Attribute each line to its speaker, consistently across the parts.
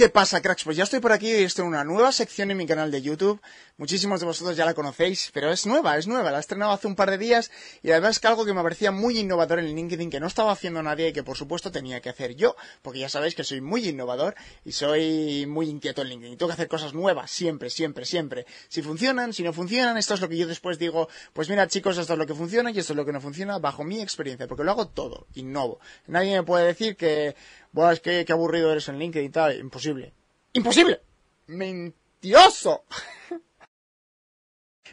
Speaker 1: ¿Qué pasa, cracks? Pues ya estoy por aquí y estoy en una nueva sección en mi canal de YouTube. Muchísimos de vosotros ya la conocéis, pero es nueva, es nueva. La he estrenado hace un par de días y además es que algo que me parecía muy innovador en LinkedIn, que no estaba haciendo nadie y que por supuesto tenía que hacer yo, porque ya sabéis que soy muy innovador y soy muy inquieto en LinkedIn. Tengo que hacer cosas nuevas, siempre, siempre, siempre. Si funcionan, si no funcionan, esto es lo que yo después digo, pues mira chicos, esto es lo que funciona y esto es lo que no funciona bajo mi experiencia, porque lo hago todo, innovo. Nadie me puede decir que Buah, es que qué aburrido eres en LinkedIn y tal. Imposible. ¡Imposible! ¡Mentiroso!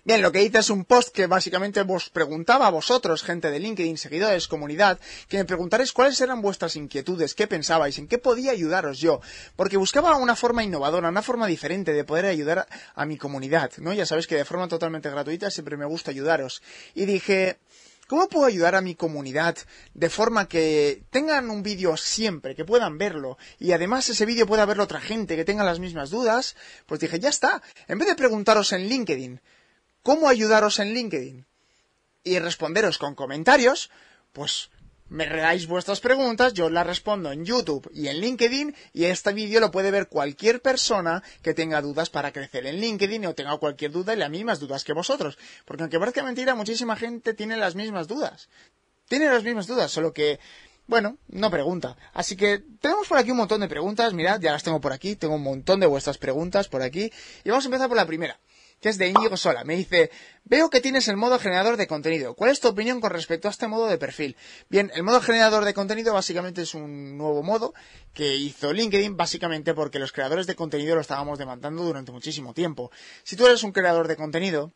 Speaker 1: Bien, lo que hice es un post que básicamente os preguntaba a vosotros, gente de LinkedIn, seguidores, comunidad, que me preguntaréis cuáles eran vuestras inquietudes, qué pensabais, en qué podía ayudaros yo, porque buscaba una forma innovadora, una forma diferente de poder ayudar a mi comunidad, ¿no? Ya sabéis que de forma totalmente gratuita siempre me gusta ayudaros. Y dije, ¿Cómo puedo ayudar a mi comunidad de forma que tengan un vídeo siempre, que puedan verlo y además ese vídeo pueda verlo otra gente que tenga las mismas dudas? Pues dije, ya está. En vez de preguntaros en LinkedIn, ¿cómo ayudaros en LinkedIn? Y responderos con comentarios, pues me regáis vuestras preguntas, yo las respondo en YouTube y en LinkedIn y este vídeo lo puede ver cualquier persona que tenga dudas para crecer en LinkedIn o tenga cualquier duda y las mismas dudas que vosotros. Porque aunque parezca mentira, muchísima gente tiene las mismas dudas. Tiene las mismas dudas, solo que, bueno, no pregunta. Así que tenemos por aquí un montón de preguntas, mirad, ya las tengo por aquí, tengo un montón de vuestras preguntas por aquí y vamos a empezar por la primera que es de Íñigo Sola. Me dice, veo que tienes el modo generador de contenido. ¿Cuál es tu opinión con respecto a este modo de perfil? Bien, el modo generador de contenido básicamente es un nuevo modo que hizo LinkedIn básicamente porque los creadores de contenido lo estábamos demandando durante muchísimo tiempo. Si tú eres un creador de contenido,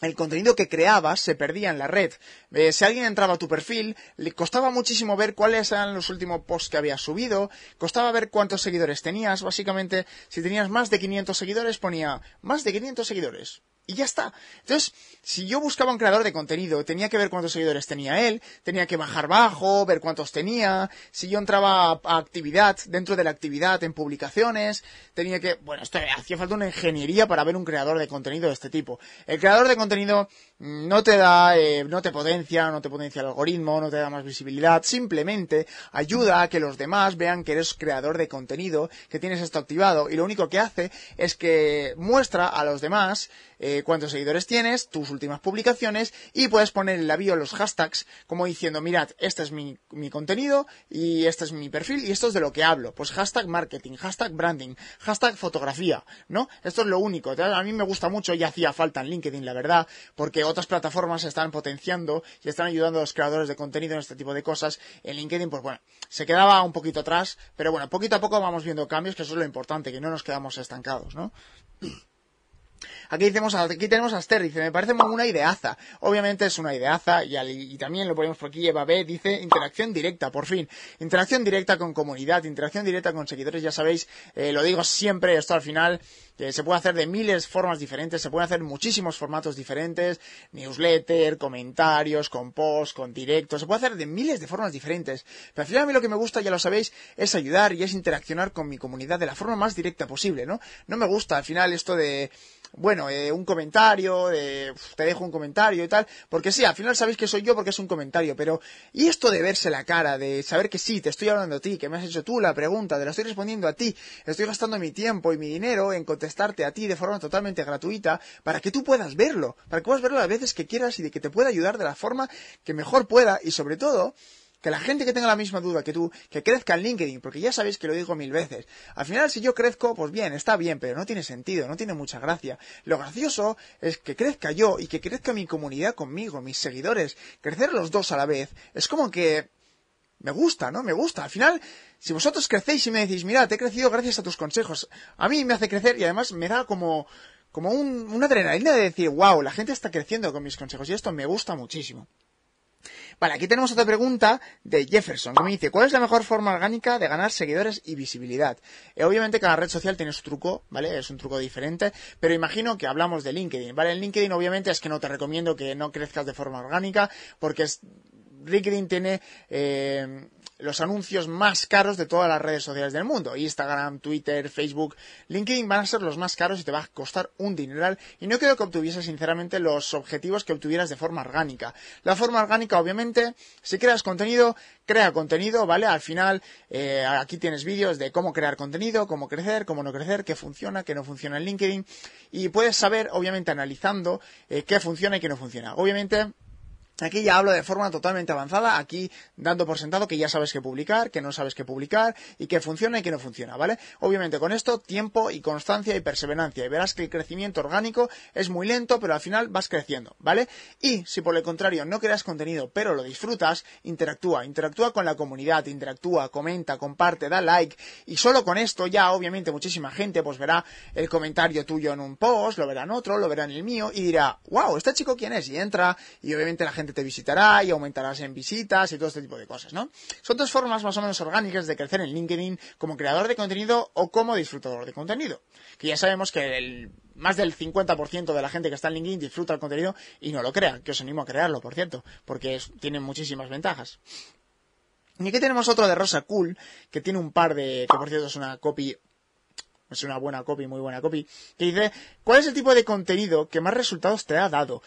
Speaker 1: el contenido que creabas se perdía en la red. Eh, si alguien entraba a tu perfil, le costaba muchísimo ver cuáles eran los últimos posts que habías subido, costaba ver cuántos seguidores tenías. Básicamente, si tenías más de 500 seguidores, ponía más de 500 seguidores y ya está. Entonces, si yo buscaba un creador de contenido, tenía que ver cuántos seguidores tenía él, tenía que bajar bajo, ver cuántos tenía, si yo entraba a, actividad, dentro de la actividad, en publicaciones, tenía que, bueno, esto hacía falta una ingeniería para ver un creador de contenido de este tipo. El creador de contenido no te da, eh, no te potencia, no te potencia el algoritmo, no te da más visibilidad, simplemente ayuda a que los demás vean que eres creador de contenido, que tienes esto activado, y lo único que hace es que muestra a los demás eh, cuántos seguidores tienes, tus últimas publicaciones y puedes poner en la bio los hashtags como diciendo, mirad, este es mi, mi contenido y este es mi perfil y esto es de lo que hablo. Pues hashtag marketing, hashtag branding, hashtag fotografía, ¿no? Esto es lo único. A mí me gusta mucho y hacía falta en LinkedIn, la verdad, porque otras plataformas están potenciando y están ayudando a los creadores de contenido en este tipo de cosas. En LinkedIn, pues bueno, se quedaba un poquito atrás, pero bueno, poquito a poco vamos viendo cambios, que eso es lo importante, que no nos quedamos estancados, ¿no? Aquí, tenemos a, aquí tenemos a Esther, dice, me parece una ideaza. Obviamente es una ideaza y, también lo ponemos por aquí, Eva B, dice, interacción directa, por fin. Interacción directa con comunidad, interacción directa con seguidores, ya sabéis, eh, lo digo siempre, esto al final que se puede hacer de miles de formas diferentes, se pueden hacer muchísimos formatos diferentes, newsletter, comentarios, con post, con directo, se puede hacer de miles de formas diferentes. Pero al final a mí lo que me gusta, ya lo sabéis, es ayudar y es interaccionar con mi comunidad de la forma más directa posible, ¿no? No me gusta al final esto de bueno, eh, un comentario, te dejo un comentario y tal, porque sí, al final sabéis que soy yo porque es un comentario, pero ¿y esto de verse la cara, de saber que sí, te estoy hablando a ti, que me has hecho tú la pregunta, de la estoy respondiendo a ti, estoy gastando mi tiempo y mi dinero en contestarte a ti de forma totalmente gratuita para que tú puedas verlo, para que puedas verlo las veces que quieras y de que te pueda ayudar de la forma que mejor pueda y sobre todo que la gente que tenga la misma duda que tú, que crezca en LinkedIn, porque ya sabéis que lo digo mil veces. Al final, si yo crezco, pues bien, está bien, pero no tiene sentido, no tiene mucha gracia. Lo gracioso es que crezca yo y que crezca mi comunidad conmigo, mis seguidores. Crecer los dos a la vez. Es como que me gusta, ¿no? Me gusta. Al final, si vosotros crecéis y me decís, mira, te he crecido gracias a tus consejos, a mí me hace crecer y además me da como, como un, una adrenalina de decir, wow, la gente está creciendo con mis consejos y esto me gusta muchísimo. Vale, aquí tenemos otra pregunta de Jefferson que me dice, ¿cuál es la mejor forma orgánica de ganar seguidores y visibilidad? Eh, obviamente cada red social tiene su truco, ¿vale? Es un truco diferente, pero imagino que hablamos de LinkedIn, ¿vale? En LinkedIn obviamente es que no te recomiendo que no crezcas de forma orgánica porque es LinkedIn tiene eh, los anuncios más caros de todas las redes sociales del mundo. Instagram, Twitter, Facebook, LinkedIn van a ser los más caros y te va a costar un dineral. Y no creo que obtuvieses sinceramente los objetivos que obtuvieras de forma orgánica. La forma orgánica, obviamente, si creas contenido, crea contenido, ¿vale? Al final, eh, aquí tienes vídeos de cómo crear contenido, cómo crecer, cómo no crecer, qué funciona, qué no funciona en LinkedIn. Y puedes saber, obviamente, analizando eh, qué funciona y qué no funciona. Obviamente, Aquí ya hablo de forma totalmente avanzada, aquí dando por sentado que ya sabes qué publicar, que no sabes qué publicar y que funciona y que no funciona, ¿vale? Obviamente con esto tiempo y constancia y perseverancia y verás que el crecimiento orgánico es muy lento, pero al final vas creciendo, ¿vale? Y si por el contrario no creas contenido, pero lo disfrutas, interactúa, interactúa con la comunidad, interactúa, comenta, comparte, da like y solo con esto ya obviamente muchísima gente pues verá el comentario tuyo en un post, lo verá en otro, lo verá en el mío y dirá, wow, ¿este chico quién es? Y entra y obviamente la gente te visitará y aumentarás en visitas y todo este tipo de cosas, ¿no? Son dos formas más o menos orgánicas de crecer en LinkedIn como creador de contenido o como disfrutador de contenido. Que ya sabemos que el, más del 50% de la gente que está en LinkedIn disfruta el contenido y no lo crea, que os animo a crearlo, por cierto, porque tiene muchísimas ventajas. Y aquí tenemos otro de Rosa Cool, que tiene un par de, que por cierto es una copy es una buena copy, muy buena copy, que dice, ¿cuál es el tipo de contenido que más resultados te ha dado?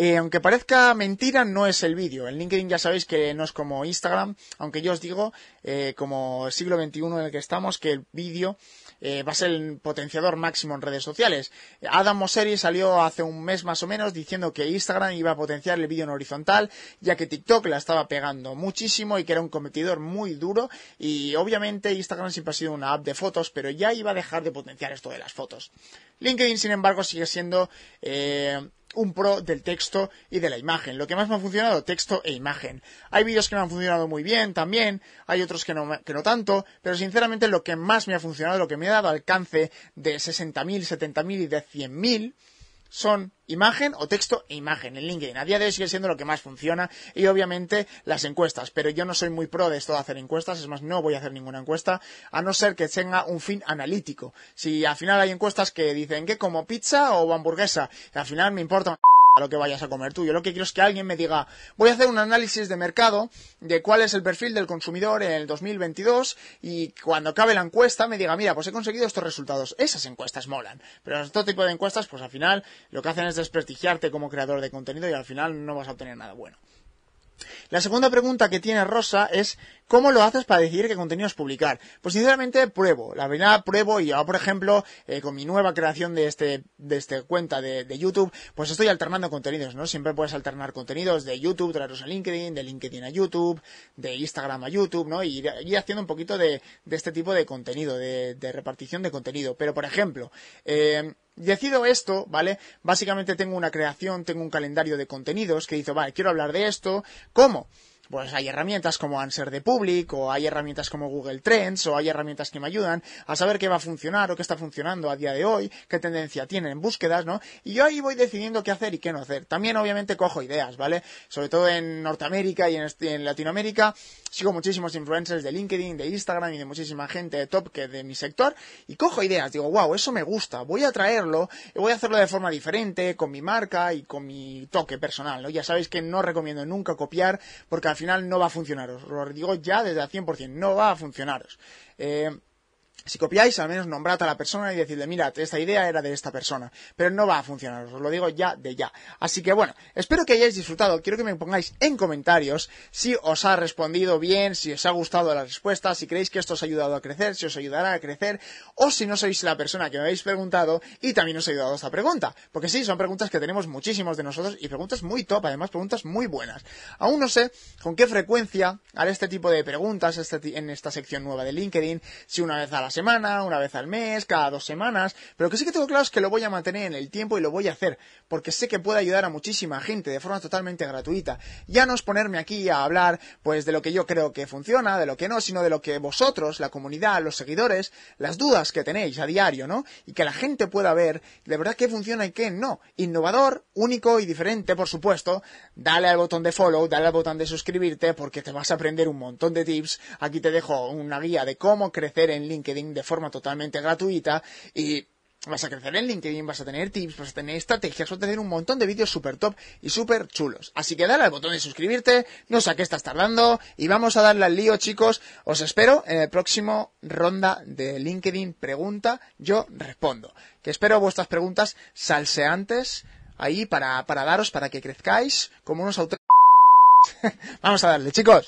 Speaker 1: Eh, aunque parezca mentira, no es el vídeo. En LinkedIn ya sabéis que no es como Instagram, aunque yo os digo, eh, como el siglo XXI en el que estamos, que el vídeo eh, va a ser el potenciador máximo en redes sociales. Adam Mosseri salió hace un mes más o menos diciendo que Instagram iba a potenciar el vídeo en horizontal, ya que TikTok la estaba pegando muchísimo y que era un competidor muy duro. Y obviamente Instagram siempre ha sido una app de fotos, pero ya iba a dejar de potenciar esto de las fotos. LinkedIn, sin embargo, sigue siendo un pro del texto y de la imagen. Lo que más me ha funcionado, texto e imagen. Hay vídeos que me han funcionado muy bien también, hay otros que no, que no tanto, pero sinceramente lo que más me ha funcionado, lo que me ha dado alcance de 60.000, 70.000 y de 100.000 son imagen o texto e imagen en LinkedIn. A día de hoy sigue siendo lo que más funciona y obviamente las encuestas, pero yo no soy muy pro de esto de hacer encuestas, es más, no voy a hacer ninguna encuesta, a no ser que tenga un fin analítico. Si al final hay encuestas que dicen que como pizza o hamburguesa, al final me importa lo que vayas a comer tú. Yo lo que quiero es que alguien me diga, voy a hacer un análisis de mercado de cuál es el perfil del consumidor en el 2022 y cuando acabe la encuesta me diga, mira, pues he conseguido estos resultados. Esas encuestas molan. Pero este tipo de encuestas, pues al final lo que hacen es desprestigiarte como creador de contenido y al final no vas a obtener nada bueno. La segunda pregunta que tiene Rosa es ¿cómo lo haces para decidir qué contenidos publicar? Pues sinceramente pruebo. La verdad pruebo y ahora, por ejemplo, eh, con mi nueva creación de este, de este cuenta de, YouTube, pues estoy alternando contenidos, ¿no? Siempre puedes alternar contenidos de YouTube, traerlos a LinkedIn, de LinkedIn a YouTube, de Instagram a YouTube, ¿no? Y ir, haciendo un poquito de, este tipo de contenido, de, de repartición de contenido. Pero, por ejemplo, eh, decido esto, ¿vale? Básicamente tengo una creación, tengo un calendario de contenidos que dice, vale, quiero hablar de esto. ¿Cómo? Pues hay herramientas como Answer the Public o hay herramientas como Google Trends o hay herramientas que me ayudan a saber qué va a funcionar o qué está funcionando a día de hoy, qué tendencia tienen en búsquedas, ¿no? Y yo ahí voy decidiendo qué hacer y qué no hacer. También obviamente cojo ideas, ¿vale? Sobre todo en Norteamérica y en, Latinoamérica sigo muchísimos influencers de LinkedIn, de Instagram y de muchísima gente de top que de mi sector y cojo ideas, digo, wow, eso me gusta, voy a traerlo y voy a hacerlo de forma diferente, con mi marca y con mi toque personal, ¿no? Ya sabéis que no recomiendo nunca copiar porque al final no va a funcionaros. Lo digo ya desde el 100%, no va a funcionaros. Eh, si copiáis, al menos nombrad a la persona y decidle, mira, esta idea era de esta persona, pero no va a funcionar, os lo digo ya de ya. Así que bueno, espero que hayáis disfrutado, quiero que me pongáis en comentarios si os ha respondido bien, si os ha gustado la respuesta, si creéis que esto os ha ayudado a crecer, si os ayudará a crecer, o si no sois la persona que me habéis preguntado y también os ha ayudado esta pregunta. Porque sí, son preguntas que tenemos muchísimos de nosotros y preguntas muy top, además preguntas muy buenas. Aún no sé con qué frecuencia haré este tipo de preguntas este en esta sección nueva de LinkedIn, si una vez a la la semana, una vez al mes, cada dos semanas, pero que sí que tengo claro es que lo voy a mantener en el tiempo y lo voy a hacer, porque sé que puede ayudar a muchísima gente de forma totalmente gratuita. Ya no es ponerme aquí a hablar, pues, de lo que yo creo que funciona, de lo que no, sino de lo que vosotros, la comunidad, los seguidores, las dudas que tenéis a diario, ¿no? Y que la gente pueda ver de verdad qué funciona y qué no. Innovador, único y diferente, por supuesto. Dale al botón de follow, dale al botón de suscribirte, porque te vas a aprender un montón de tips. Aquí te dejo una guía de cómo crecer en LinkedIn de forma totalmente gratuita y vas a crecer en LinkedIn, vas a tener tips, vas a tener estrategias, vas a tener un montón de vídeos super top y super chulos. Así que dale al botón de suscribirte, no sé a qué estás tardando y vamos a darle al lío, chicos. Os espero en el próximo ronda de LinkedIn Pregunta, yo respondo. Que espero vuestras preguntas salseantes ahí para, para daros, para que crezcáis como unos auténticos. vamos a darle, chicos.